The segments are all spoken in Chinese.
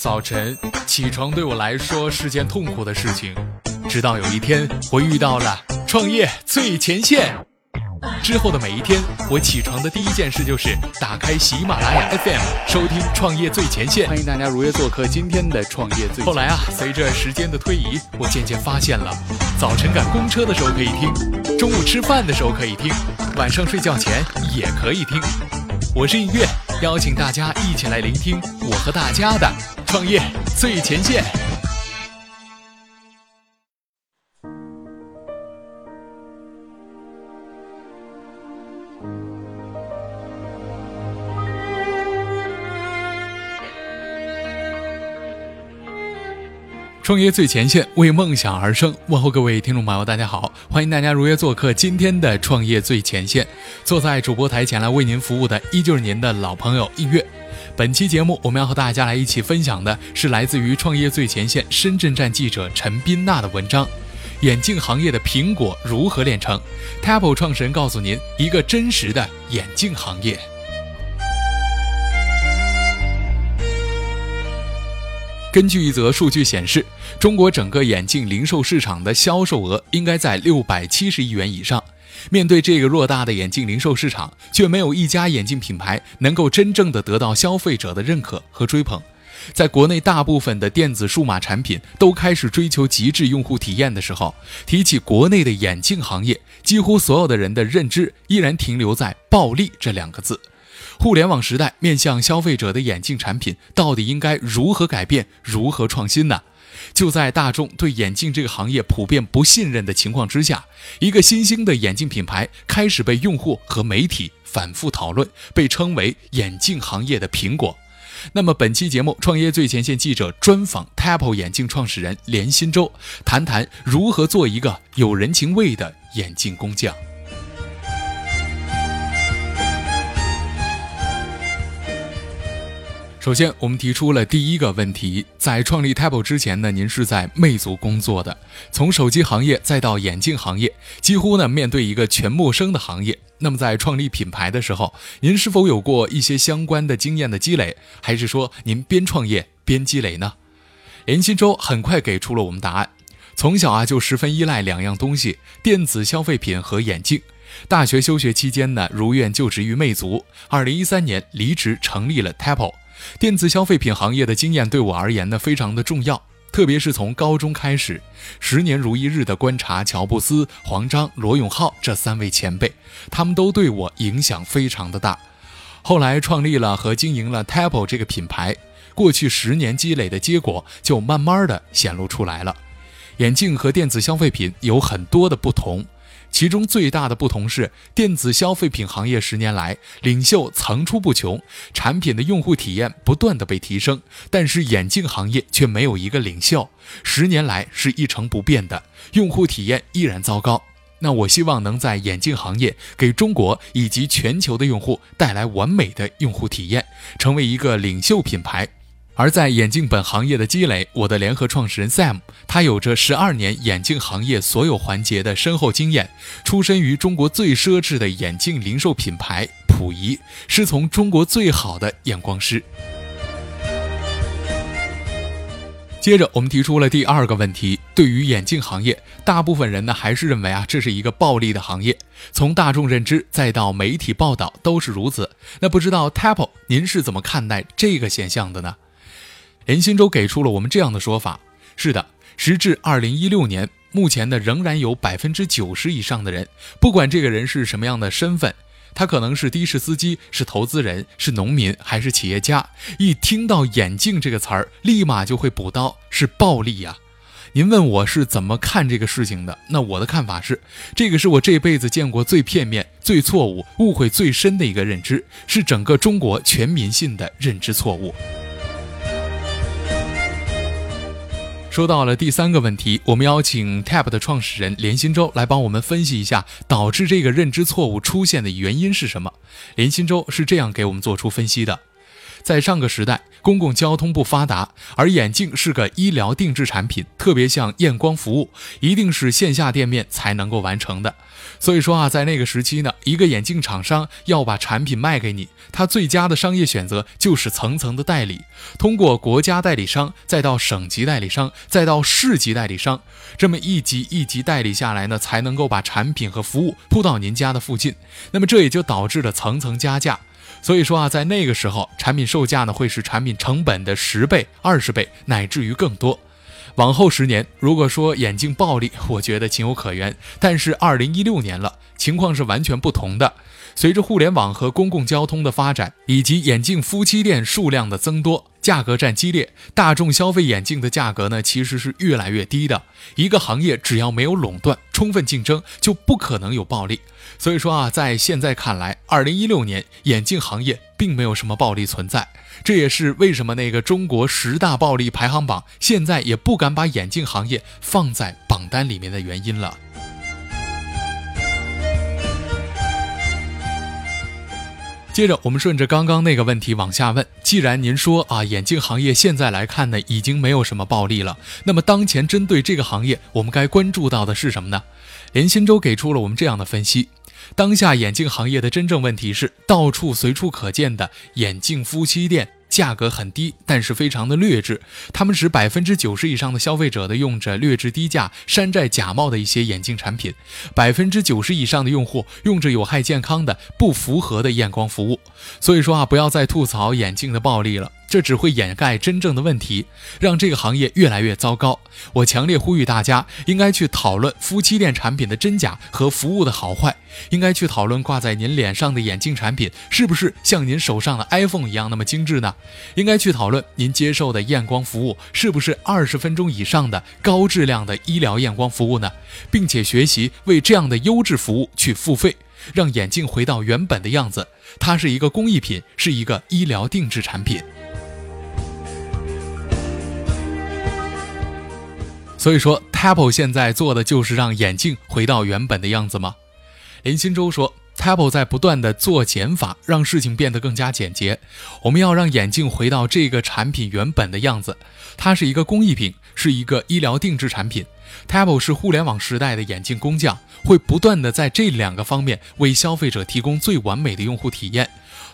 早晨起床对我来说是件痛苦的事情，直到有一天我遇到了创业最前线。之后的每一天，我起床的第一件事就是打开喜马拉雅 FM，收听《创业最前线》。欢迎大家如约做客今天的创业最。后来啊，随着时间的推移，我渐渐发现了，早晨赶公车的时候可以听，中午吃饭的时候可以听，晚上睡觉前也可以听。我是音乐，邀请大家一起来聆听我和大家的创业最前线。创业最前线，为梦想而生。问候各位听众朋友，大家好，欢迎大家如约做客今天的创业最前线。坐在主播台前来为您服务的，依旧是您的老朋友映月。本期节目，我们要和大家来一起分享的是来自于创业最前线深圳站记者陈斌娜的文章：眼镜行业的苹果如何炼成？Apple 创始人告诉您一个真实的眼镜行业。根据一则数据显示，中国整个眼镜零售市场的销售额应该在六百七十亿元以上。面对这个偌大的眼镜零售市场，却没有一家眼镜品牌能够真正的得到消费者的认可和追捧。在国内大部分的电子数码产品都开始追求极致用户体验的时候，提起国内的眼镜行业，几乎所有的人的认知依然停留在“暴利”这两个字。互联网时代，面向消费者的眼镜产品到底应该如何改变、如何创新呢？就在大众对眼镜这个行业普遍不信任的情况之下，一个新兴的眼镜品牌开始被用户和媒体反复讨论，被称为眼镜行业的苹果。那么，本期节目，创业最前线记者专访 Apple 眼镜创始人连新洲，谈谈如何做一个有人情味的眼镜工匠。首先，我们提出了第一个问题：在创立 Table 之前呢，您是在魅族工作的，从手机行业再到眼镜行业，几乎呢面对一个全陌生的行业。那么在创立品牌的时候，您是否有过一些相关的经验的积累，还是说您边创业边积累呢？连新洲很快给出了我们答案：从小啊就十分依赖两样东西，电子消费品和眼镜。大学休学期间呢，如愿就职于魅族，二零一三年离职成立了 Table。电子消费品行业的经验对我而言呢，非常的重要。特别是从高中开始，十年如一日的观察乔布斯、黄章、罗永浩这三位前辈，他们都对我影响非常的大。后来创立了和经营了 Apple 这个品牌，过去十年积累的结果就慢慢的显露出来了。眼镜和电子消费品有很多的不同。其中最大的不同是，电子消费品行业十年来领袖层出不穷，产品的用户体验不断的被提升，但是眼镜行业却没有一个领袖，十年来是一成不变的，用户体验依然糟糕。那我希望能在眼镜行业给中国以及全球的用户带来完美的用户体验，成为一个领袖品牌。而在眼镜本行业的积累，我的联合创始人 Sam，他有着十二年眼镜行业所有环节的深厚经验，出身于中国最奢侈的眼镜零售品牌溥仪，师从中国最好的验光师。接着，我们提出了第二个问题：对于眼镜行业，大部分人呢还是认为啊这是一个暴利的行业，从大众认知再到媒体报道都是如此。那不知道 Apple 您是怎么看待这个现象的呢？连新洲给出了我们这样的说法：是的，时至二零一六年，目前呢仍然有百分之九十以上的人，不管这个人是什么样的身份，他可能是的士司机，是投资人，是农民，还是企业家，一听到眼镜这个词儿，立马就会补刀，是暴利呀！您问我是怎么看这个事情的？那我的看法是，这个是我这辈子见过最片面、最错误、误会最深的一个认知，是整个中国全民性的认知错误。说到了第三个问题，我们邀请 Tab 的创始人连新洲来帮我们分析一下导致这个认知错误出现的原因是什么。连新洲是这样给我们做出分析的：在上个时代，公共交通不发达，而眼镜是个医疗定制产品，特别像验光服务，一定是线下店面才能够完成的。所以说啊，在那个时期呢，一个眼镜厂商要把产品卖给你，他最佳的商业选择就是层层的代理，通过国家代理商，再到省级代理商，再到市级代理商，这么一级一级代理下来呢，才能够把产品和服务铺到您家的附近。那么这也就导致了层层加价。所以说啊，在那个时候，产品售价呢会是产品成本的十倍、二十倍，乃至于更多。往后十年，如果说眼镜暴利，我觉得情有可原。但是二零一六年了，情况是完全不同的。随着互联网和公共交通的发展，以及眼镜夫妻店数量的增多。价格战激烈，大众消费眼镜的价格呢，其实是越来越低的。一个行业只要没有垄断、充分竞争，就不可能有暴利。所以说啊，在现在看来，二零一六年眼镜行业并没有什么暴利存在。这也是为什么那个中国十大暴利排行榜现在也不敢把眼镜行业放在榜单里面的原因了。接着，我们顺着刚刚那个问题往下问：既然您说啊，眼镜行业现在来看呢，已经没有什么暴利了，那么当前针对这个行业，我们该关注到的是什么呢？连新洲给出了我们这样的分析：当下眼镜行业的真正问题是，到处随处可见的眼镜夫妻店。价格很低，但是非常的劣质。他们使百分之九十以上的消费者的用着劣质低价、山寨假冒的一些眼镜产品，百分之九十以上的用户用着有害健康的、不符合的验光服务。所以说啊，不要再吐槽眼镜的暴利了。这只会掩盖真正的问题，让这个行业越来越糟糕。我强烈呼吁大家，应该去讨论夫妻店产品的真假和服务的好坏，应该去讨论挂在您脸上的眼镜产品是不是像您手上的 iPhone 一样那么精致呢？应该去讨论您接受的验光服务是不是二十分钟以上的高质量的医疗验光服务呢？并且学习为这样的优质服务去付费，让眼镜回到原本的样子。它是一个工艺品，是一个医疗定制产品。所以说，Apple 现在做的就是让眼镜回到原本的样子吗？林新洲说，Apple 在不断的做减法，让事情变得更加简洁。我们要让眼镜回到这个产品原本的样子，它是一个工艺品，是一个医疗定制产品。Apple 是互联网时代的眼镜工匠，会不断的在这两个方面为消费者提供最完美的用户体验。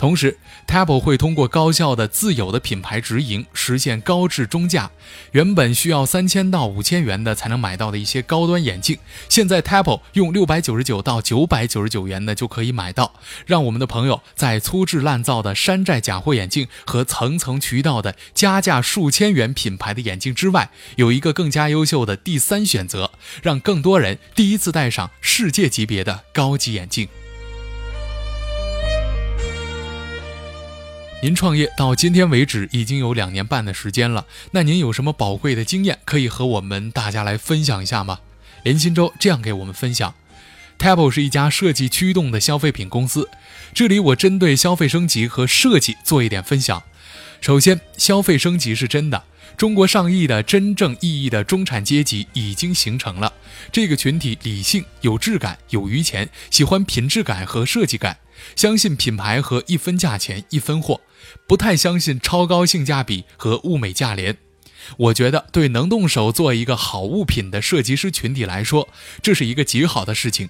同时 t a b l e 会通过高效的自有的品牌直营，实现高质中价。原本需要三千到五千元的才能买到的一些高端眼镜，现在 t a b l e 用六百九十九到九百九十九元的就可以买到，让我们的朋友在粗制滥造的山寨假货眼镜和层层渠道的加价数千元品牌的眼镜之外，有一个更加优秀的第三选择，让更多人第一次戴上世界级别的高级眼镜。您创业到今天为止已经有两年半的时间了，那您有什么宝贵的经验可以和我们大家来分享一下吗？连新洲这样给我们分享：Table 是一家设计驱动的消费品公司，这里我针对消费升级和设计做一点分享。首先，消费升级是真的，中国上亿的真正意义的中产阶级已经形成了，这个群体理性、有质感、有余钱，喜欢品质感和设计感。相信品牌和一分价钱一分货，不太相信超高性价比和物美价廉。我觉得对能动手做一个好物品的设计师群体来说，这是一个极好的事情。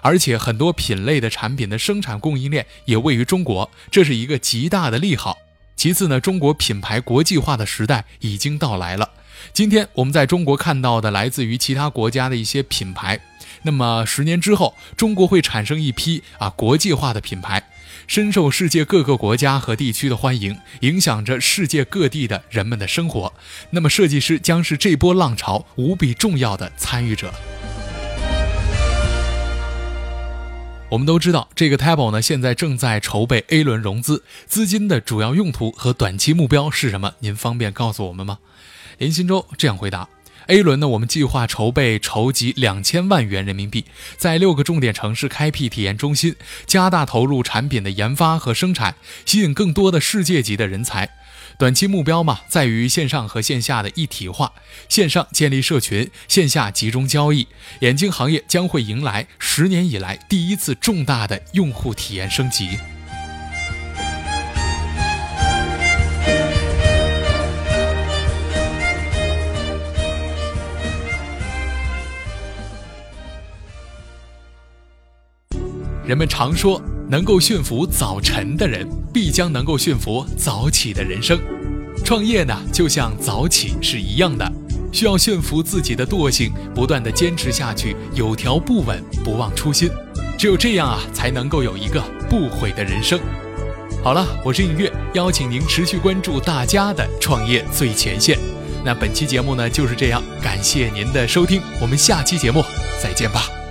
而且很多品类的产品的生产供应链也位于中国，这是一个极大的利好。其次呢，中国品牌国际化的时代已经到来了。今天我们在中国看到的来自于其他国家的一些品牌。那么十年之后，中国会产生一批啊国际化的品牌，深受世界各个国家和地区的欢迎，影响着世界各地的人们的生活。那么设计师将是这波浪潮无比重要的参与者。我们都知道，这个 Table 呢现在正在筹备 A 轮融资，资金的主要用途和短期目标是什么？您方便告诉我们吗？林新洲这样回答。A 轮呢，我们计划筹备筹集两千万元人民币，在六个重点城市开辟体验中心，加大投入产品的研发和生产，吸引更多的世界级的人才。短期目标嘛，在于线上和线下的一体化，线上建立社群，线下集中交易。眼镜行业将会迎来十年以来第一次重大的用户体验升级。人们常说，能够驯服早晨的人，必将能够驯服早起的人生。创业呢，就像早起是一样的，需要驯服自己的惰性，不断的坚持下去，有条不紊，不忘初心。只有这样啊，才能够有一个不悔的人生。好了，我是映月，邀请您持续关注大家的创业最前线。那本期节目呢就是这样，感谢您的收听，我们下期节目再见吧。